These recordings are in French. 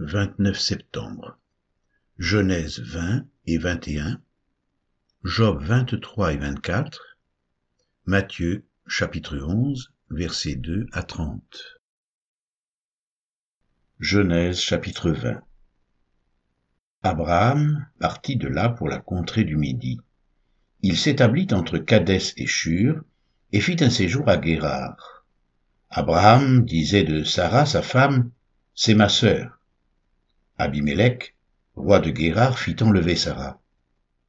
29 septembre. Genèse 20 et 21, Job 23 et 24, Matthieu chapitre 11 versets 2 à 30. Genèse chapitre 20 Abraham partit de là pour la contrée du Midi. Il s'établit entre Cadès et Shur et fit un séjour à Guérard. Abraham disait de Sarah sa femme, c'est ma sœur. Abimélec, roi de Guérard, fit enlever Sarah.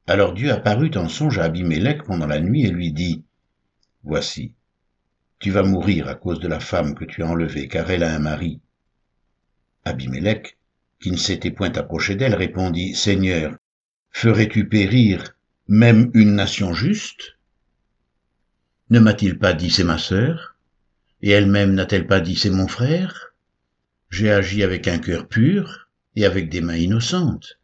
Alors Dieu apparut en songe à Abimélec pendant la nuit et lui dit, Voici, tu vas mourir à cause de la femme que tu as enlevée, car elle a un mari. Abimélec, qui ne s'était point approché d'elle, répondit, Seigneur, ferais-tu périr même une nation juste Ne m'a-t-il pas dit c'est ma sœur? Et elle-même n'a-t-elle pas dit c'est mon frère J'ai agi avec un cœur pur et avec des mains innocentes.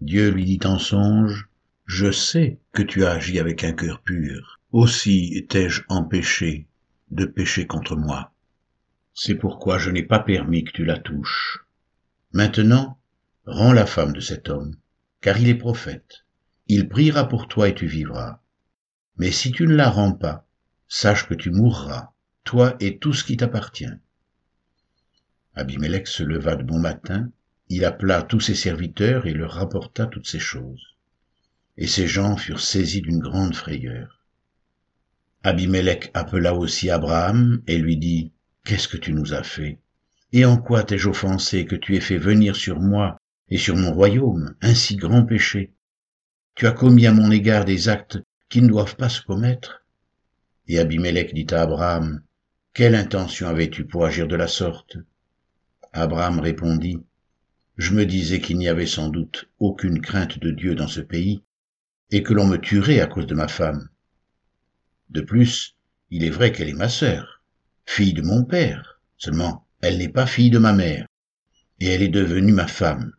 Dieu lui dit en songe, Je sais que tu as agi avec un cœur pur, aussi t'ai-je empêché de pécher contre moi. C'est pourquoi je n'ai pas permis que tu la touches. Maintenant, rends la femme de cet homme, car il est prophète. Il priera pour toi et tu vivras. Mais si tu ne la rends pas, sache que tu mourras, toi et tout ce qui t'appartient. Abimelech se leva de bon matin, il appela tous ses serviteurs et leur rapporta toutes ces choses. Et ces gens furent saisis d'une grande frayeur. Abimelech appela aussi Abraham et lui dit, Qu'est-ce que tu nous as fait? Et en quoi t'ai-je offensé que tu aies fait venir sur moi et sur mon royaume un si grand péché? Tu as commis à mon égard des actes qui ne doivent pas se commettre Et Abimelech dit à Abraham, Quelle intention avais-tu pour agir de la sorte? Abraham répondit, Je me disais qu'il n'y avait sans doute aucune crainte de Dieu dans ce pays, et que l'on me tuerait à cause de ma femme. De plus, il est vrai qu'elle est ma sœur, fille de mon père, seulement elle n'est pas fille de ma mère, et elle est devenue ma femme.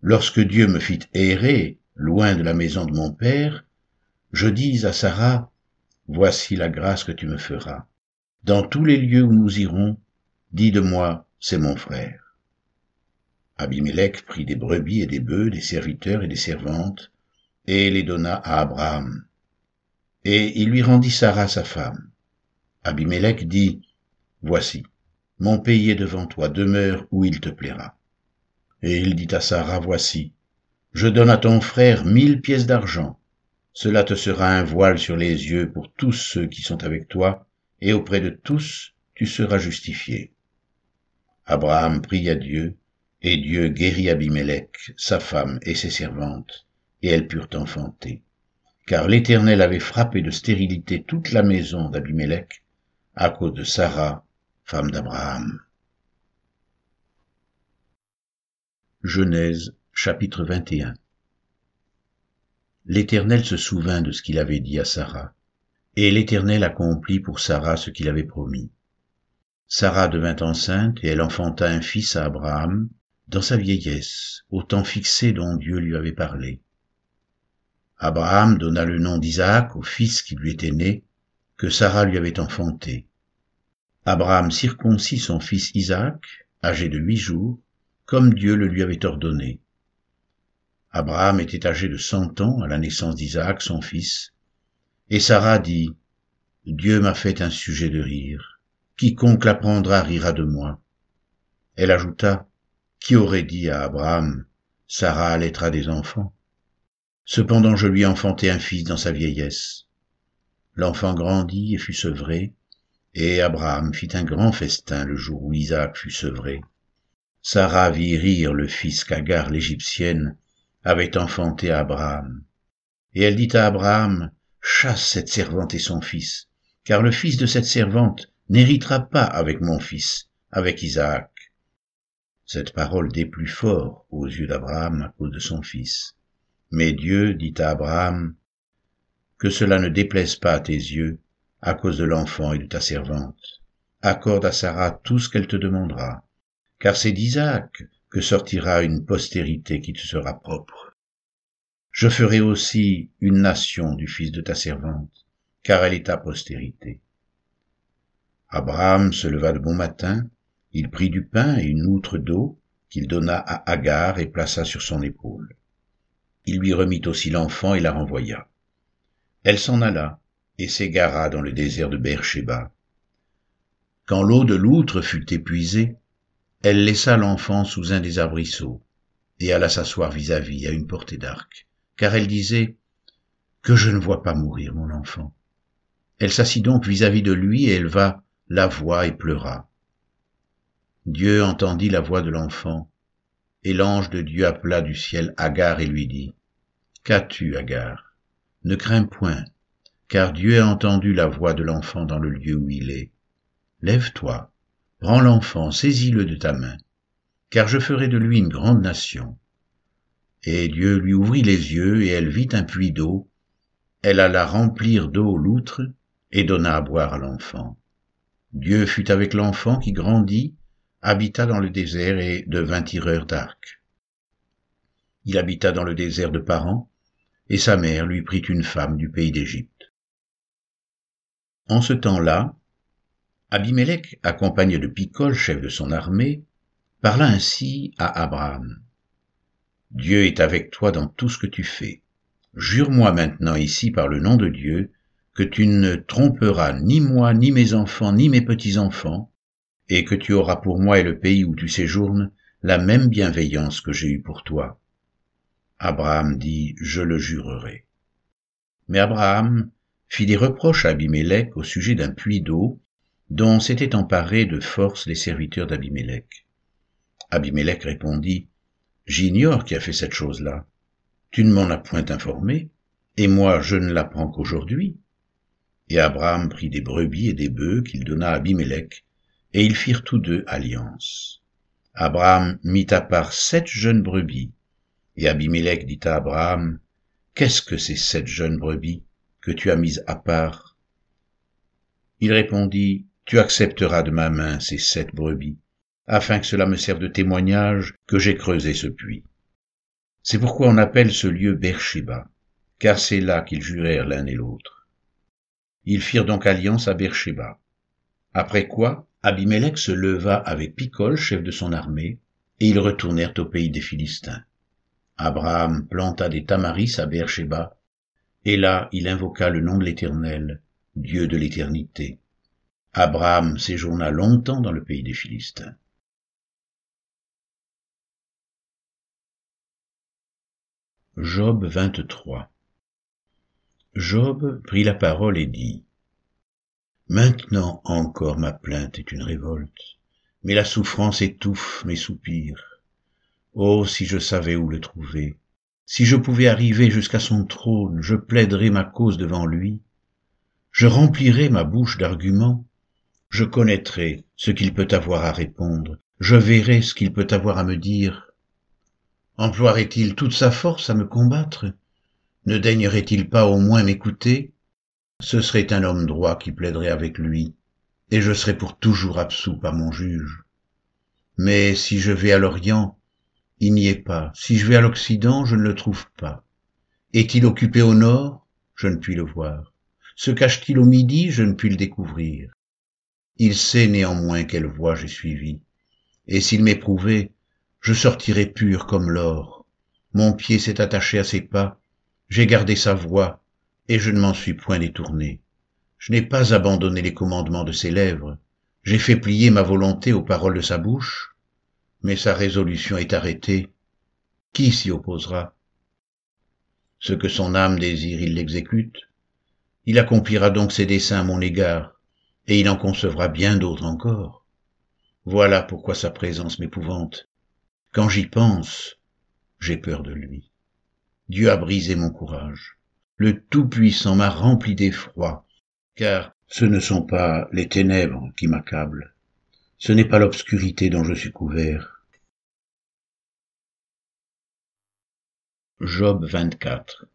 Lorsque Dieu me fit errer loin de la maison de mon père, je dis à Sarah, Voici la grâce que tu me feras. Dans tous les lieux où nous irons, dis de moi, c'est mon frère. Abimelech prit des brebis et des bœufs, des serviteurs et des servantes, et les donna à Abraham. Et il lui rendit Sarah sa femme. Abimelech dit, Voici, mon pays est devant toi, demeure où il te plaira. Et il dit à Sarah, Voici, je donne à ton frère mille pièces d'argent. Cela te sera un voile sur les yeux pour tous ceux qui sont avec toi, et auprès de tous tu seras justifié. Abraham pria Dieu, et Dieu guérit Abimelech, sa femme et ses servantes, et elles purent enfanter. Car l'Éternel avait frappé de stérilité toute la maison d'Abimelech à cause de Sarah, femme d'Abraham. Genèse chapitre 21 L'Éternel se souvint de ce qu'il avait dit à Sarah, et l'Éternel accomplit pour Sarah ce qu'il avait promis. Sarah devint enceinte et elle enfanta un fils à Abraham dans sa vieillesse, au temps fixé dont Dieu lui avait parlé. Abraham donna le nom d'Isaac au fils qui lui était né, que Sarah lui avait enfanté. Abraham circoncit son fils Isaac, âgé de huit jours, comme Dieu le lui avait ordonné. Abraham était âgé de cent ans à la naissance d'Isaac, son fils, et Sarah dit, Dieu m'a fait un sujet de rire quiconque l'apprendra rira de moi. Elle ajouta, qui aurait dit à Abraham, Sarah allaitera des enfants? Cependant je lui enfantai un fils dans sa vieillesse. L'enfant grandit et fut sevré, et Abraham fit un grand festin le jour où Isaac fut sevré. Sarah vit rire le fils qu'Agar l'Égyptienne avait enfanté à Abraham. Et elle dit à Abraham, Chasse cette servante et son fils, car le fils de cette servante n'héritera pas avec mon fils, avec Isaac. Cette parole déplut fort aux yeux d'Abraham à cause de son fils. Mais Dieu dit à Abraham, Que cela ne déplaise pas à tes yeux, à cause de l'enfant et de ta servante. Accorde à Sarah tout ce qu'elle te demandera, car c'est d'Isaac que sortira une postérité qui te sera propre. Je ferai aussi une nation du fils de ta servante, car elle est ta postérité. Abraham se leva de bon matin, il prit du pain et une outre d'eau qu'il donna à Agar et plaça sur son épaule. Il lui remit aussi l'enfant et la renvoya. Elle s'en alla et s'égara dans le désert de Beersheba. Quand l'eau de l'outre fut épuisée, elle laissa l'enfant sous un des arbrisseaux et alla s'asseoir vis-à-vis à une portée d'arc, car elle disait, Que je ne vois pas mourir mon enfant. Elle s'assit donc vis-à-vis de lui et éleva la voix et pleura. Dieu entendit la voix de l'enfant, et l'ange de Dieu appela du ciel Agar et lui dit, Qu'as-tu, Agar? Ne crains point, car Dieu a entendu la voix de l'enfant dans le lieu où il est. Lève-toi, prends l'enfant, saisis-le de ta main, car je ferai de lui une grande nation. Et Dieu lui ouvrit les yeux, et elle vit un puits d'eau. Elle alla remplir d'eau l'outre, et donna à boire à l'enfant. Dieu fut avec l'enfant qui grandit, habita dans le désert et devint tireur d'arc. Il habita dans le désert de Paran, et sa mère lui prit une femme du pays d'Égypte. En ce temps-là, Abimelech, accompagné de Picol, chef de son armée, parla ainsi à Abraham. Dieu est avec toi dans tout ce que tu fais. Jure-moi maintenant ici par le nom de Dieu que tu ne tromperas ni moi, ni mes enfants, ni mes petits-enfants, et que tu auras pour moi et le pays où tu séjournes la même bienveillance que j'ai eue pour toi. Abraham dit, Je le jurerai. Mais Abraham fit des reproches à Abimelech au sujet d'un puits d'eau dont s'étaient emparés de force les serviteurs d'Abimelech. Abimelech répondit, J'ignore qui a fait cette chose-là. Tu ne m'en as point informé, et moi je ne l'apprends qu'aujourd'hui. Et Abraham prit des brebis et des bœufs qu'il donna à Abimelech, et ils firent tous deux alliance. Abraham mit à part sept jeunes brebis, et Abimelech dit à Abraham, Qu'est-ce que ces sept jeunes brebis que tu as mises à part? Il répondit, Tu accepteras de ma main ces sept brebis, afin que cela me serve de témoignage que j'ai creusé ce puits. C'est pourquoi on appelle ce lieu Beersheba, car c'est là qu'ils jurèrent l'un et l'autre. Ils firent donc alliance à Beersheba. Après quoi, Abimelech se leva avec Picol, chef de son armée, et ils retournèrent au pays des Philistins. Abraham planta des tamaris à Beersheba, et là il invoqua le nom de l'Éternel, Dieu de l'éternité. Abraham séjourna longtemps dans le pays des Philistins. Job 23 Job prit la parole et dit, Maintenant encore ma plainte est une révolte, mais la souffrance étouffe mes soupirs. Oh, si je savais où le trouver, si je pouvais arriver jusqu'à son trône, je plaiderais ma cause devant lui, je remplirais ma bouche d'arguments, je connaîtrais ce qu'il peut avoir à répondre, je verrais ce qu'il peut avoir à me dire. Emploierait-il toute sa force à me combattre? Ne daignerait-il pas au moins m'écouter? Ce serait un homme droit qui plaiderait avec lui, et je serais pour toujours absous par mon juge. Mais si je vais à l'Orient, il n'y est pas. Si je vais à l'Occident, je ne le trouve pas. Est-il occupé au nord? Je ne puis le voir. Se cache-t-il au midi? Je ne puis le découvrir. Il sait néanmoins quelle voie j'ai suivie. Et s'il m'éprouvait, je sortirais pur comme l'or. Mon pied s'est attaché à ses pas, j'ai gardé sa voix, et je ne m'en suis point détourné. Je n'ai pas abandonné les commandements de ses lèvres, j'ai fait plier ma volonté aux paroles de sa bouche, mais sa résolution est arrêtée. Qui s'y opposera? Ce que son âme désire, il l'exécute. Il accomplira donc ses desseins à mon égard, et il en concevra bien d'autres encore. Voilà pourquoi sa présence m'épouvante. Quand j'y pense, j'ai peur de lui. Dieu a brisé mon courage. Le Tout-Puissant m'a rempli d'effroi, car ce ne sont pas les ténèbres qui m'accablent, ce n'est pas l'obscurité dont je suis couvert. Job 24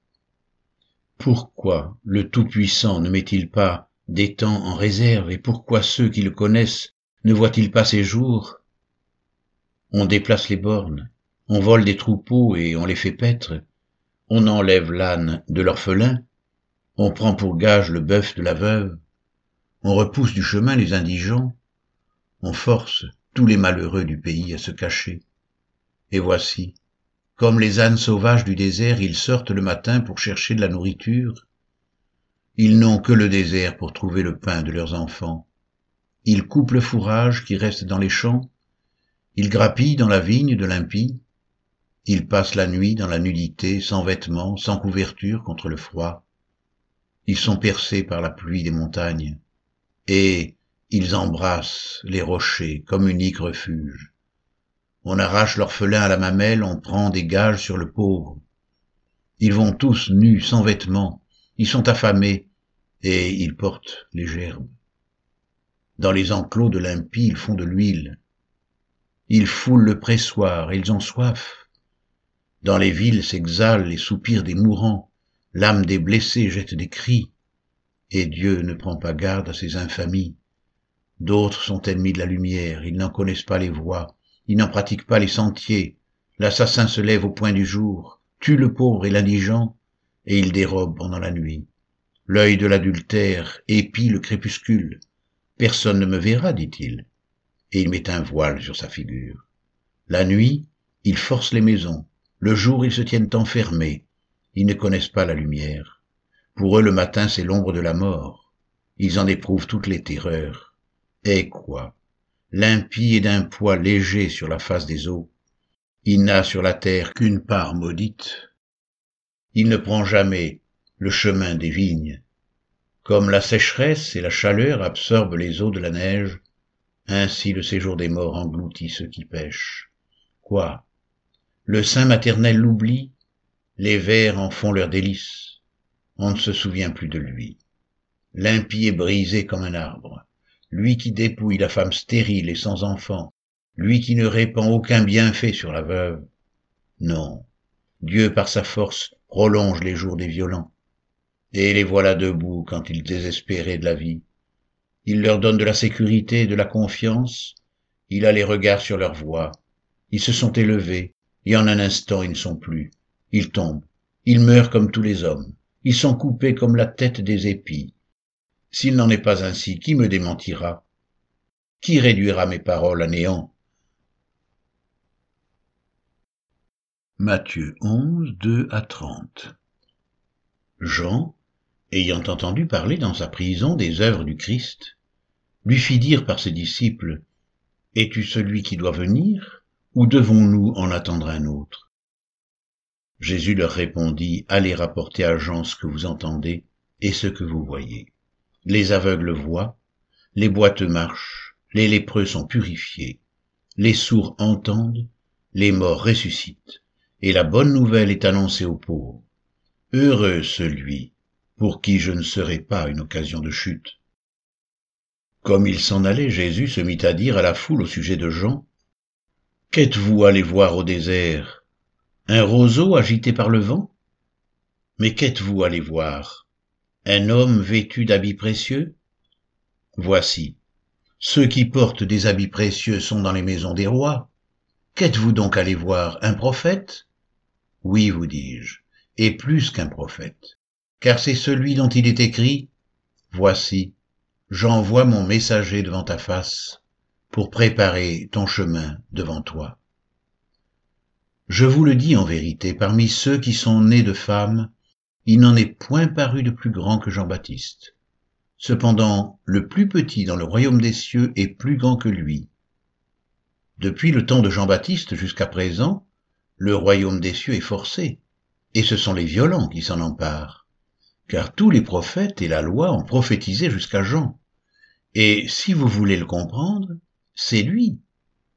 Pourquoi le Tout-Puissant ne met-il pas des temps en réserve et pourquoi ceux qui le connaissent ne voient-ils pas ses jours? On déplace les bornes, on vole des troupeaux et on les fait paître, on enlève l'âne de l'orphelin, on prend pour gage le bœuf de la veuve, on repousse du chemin les indigents, on force tous les malheureux du pays à se cacher. Et voici, comme les ânes sauvages du désert, ils sortent le matin pour chercher de la nourriture. Ils n'ont que le désert pour trouver le pain de leurs enfants. Ils coupent le fourrage qui reste dans les champs. Ils grappillent dans la vigne de l'impie. Ils passent la nuit dans la nudité, sans vêtements, sans couverture contre le froid. Ils sont percés par la pluie des montagnes. Et ils embrassent les rochers comme unique refuge. On arrache l'orphelin à la mamelle, on prend des gages sur le pauvre. Ils vont tous nus, sans vêtements, ils sont affamés, et ils portent les gerbes. Dans les enclos de l'impie, ils font de l'huile. Ils foulent le pressoir, ils ont soif. Dans les villes s'exhalent les soupirs des mourants, l'âme des blessés jette des cris, et Dieu ne prend pas garde à ces infamies. D'autres sont ennemis de la lumière, ils n'en connaissent pas les voies, ils n'en pratiquent pas les sentiers. L'assassin se lève au point du jour, tue le pauvre et l'indigent, et il dérobe pendant la nuit. L'œil de l'adultère épie le crépuscule. Personne ne me verra, dit-il, et il met un voile sur sa figure. La nuit, ils forcent les maisons. Le jour, ils se tiennent enfermés. Ils ne connaissent pas la lumière. Pour eux, le matin, c'est l'ombre de la mort. Ils en éprouvent toutes les terreurs. Et quoi l'impie est d'un poids léger sur la face des eaux. Il n'a sur la terre qu'une part maudite. Il ne prend jamais le chemin des vignes. Comme la sécheresse et la chaleur absorbent les eaux de la neige, ainsi le séjour des morts engloutit ceux qui pêchent. Quoi? Le sein maternel l'oublie, les vers en font leur délice. On ne se souvient plus de lui. L'impie est brisé comme un arbre lui qui dépouille la femme stérile et sans enfant, lui qui ne répand aucun bienfait sur la veuve. Non, Dieu par sa force prolonge les jours des violents, et les voilà debout quand ils désespéraient de la vie. Il leur donne de la sécurité et de la confiance, il a les regards sur leur voie, ils se sont élevés, et en un instant ils ne sont plus, ils tombent, ils meurent comme tous les hommes, ils sont coupés comme la tête des épis, s'il n'en est pas ainsi, qui me démentira? Qui réduira mes paroles à néant? Matthieu 11, 2 à 30 Jean, ayant entendu parler dans sa prison des œuvres du Christ, lui fit dire par ses disciples, Es-tu celui qui doit venir, ou devons-nous en attendre un autre? Jésus leur répondit, Allez rapporter à Jean ce que vous entendez et ce que vous voyez les aveugles voient, les boiteux marchent, les lépreux sont purifiés, les sourds entendent, les morts ressuscitent, et la bonne nouvelle est annoncée aux pauvres. Heureux celui pour qui je ne serai pas une occasion de chute. Comme il s'en allait, Jésus se mit à dire à la foule au sujet de Jean, Qu'êtes-vous allé voir au désert? Un roseau agité par le vent? Mais qu'êtes-vous allé voir? Un homme vêtu d'habits précieux? Voici, ceux qui portent des habits précieux sont dans les maisons des rois. Qu'êtes-vous donc allé voir? Un prophète? Oui, vous dis-je, et plus qu'un prophète, car c'est celui dont il est écrit, Voici, j'envoie mon messager devant ta face, pour préparer ton chemin devant toi. Je vous le dis en vérité, parmi ceux qui sont nés de femmes, il n'en est point paru de plus grand que Jean-Baptiste. Cependant, le plus petit dans le royaume des cieux est plus grand que lui. Depuis le temps de Jean-Baptiste jusqu'à présent, le royaume des cieux est forcé, et ce sont les violents qui s'en emparent, car tous les prophètes et la loi ont prophétisé jusqu'à Jean. Et si vous voulez le comprendre, c'est lui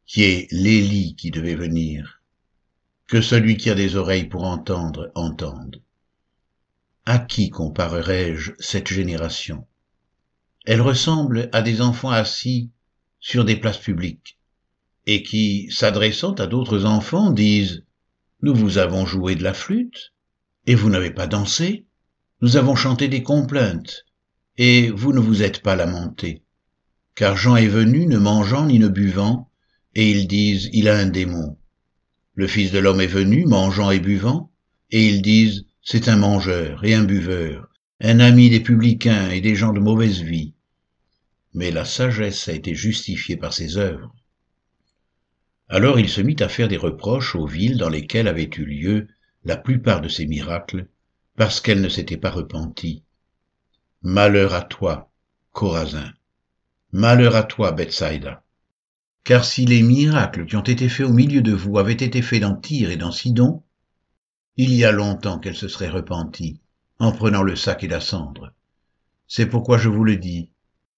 qui est l'Élie qui devait venir. Que celui qui a des oreilles pour entendre, entende. À qui comparerai-je cette génération? Elle ressemble à des enfants assis sur des places publiques, et qui, s'adressant à d'autres enfants, disent Nous vous avons joué de la flûte, et vous n'avez pas dansé, nous avons chanté des complaintes, et vous ne vous êtes pas lamentés. Car Jean est venu ne mangeant ni ne buvant, et ils disent Il a un démon. Le Fils de l'homme est venu mangeant et buvant, et ils disent c'est un mangeur et un buveur, un ami des publicains et des gens de mauvaise vie. Mais la sagesse a été justifiée par ses œuvres. Alors il se mit à faire des reproches aux villes dans lesquelles avaient eu lieu la plupart de ces miracles, parce qu'elles ne s'étaient pas repenties. Malheur à toi, Corazin. Malheur à toi, Bethsaïda. Car si les miracles qui ont été faits au milieu de vous avaient été faits dans Tyr et dans Sidon, il y a longtemps qu'elles se seraient repenties en prenant le sac et la cendre. C'est pourquoi je vous le dis,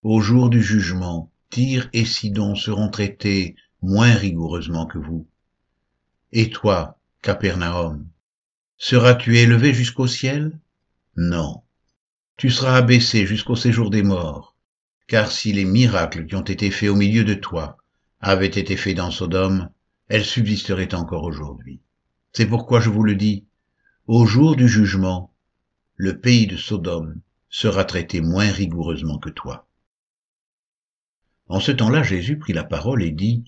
au jour du jugement, Tyr et Sidon seront traités moins rigoureusement que vous. Et toi, Capernaum, seras-tu élevé jusqu'au ciel? Non. Tu seras abaissé jusqu'au séjour des morts, car si les miracles qui ont été faits au milieu de toi avaient été faits dans Sodome, elles subsisteraient encore aujourd'hui. C'est pourquoi je vous le dis, au jour du jugement, le pays de Sodome sera traité moins rigoureusement que toi. En ce temps-là, Jésus prit la parole et dit,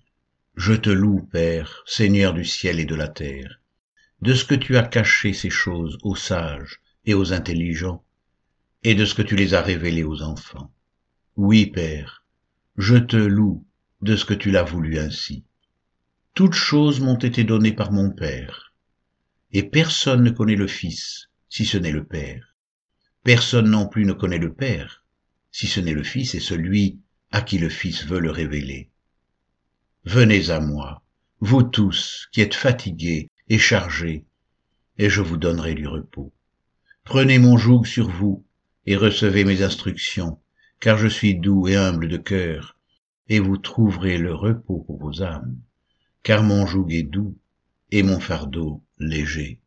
Je te loue, Père, Seigneur du ciel et de la terre, de ce que tu as caché ces choses aux sages et aux intelligents, et de ce que tu les as révélées aux enfants. Oui, Père, je te loue de ce que tu l'as voulu ainsi. Toutes choses m'ont été données par mon Père, et personne ne connaît le Fils si ce n'est le Père. Personne non plus ne connaît le Père si ce n'est le Fils et celui à qui le Fils veut le révéler. Venez à moi, vous tous qui êtes fatigués et chargés, et je vous donnerai du repos. Prenez mon joug sur vous et recevez mes instructions, car je suis doux et humble de cœur, et vous trouverez le repos pour vos âmes, car mon joug est doux et mon fardeau léger.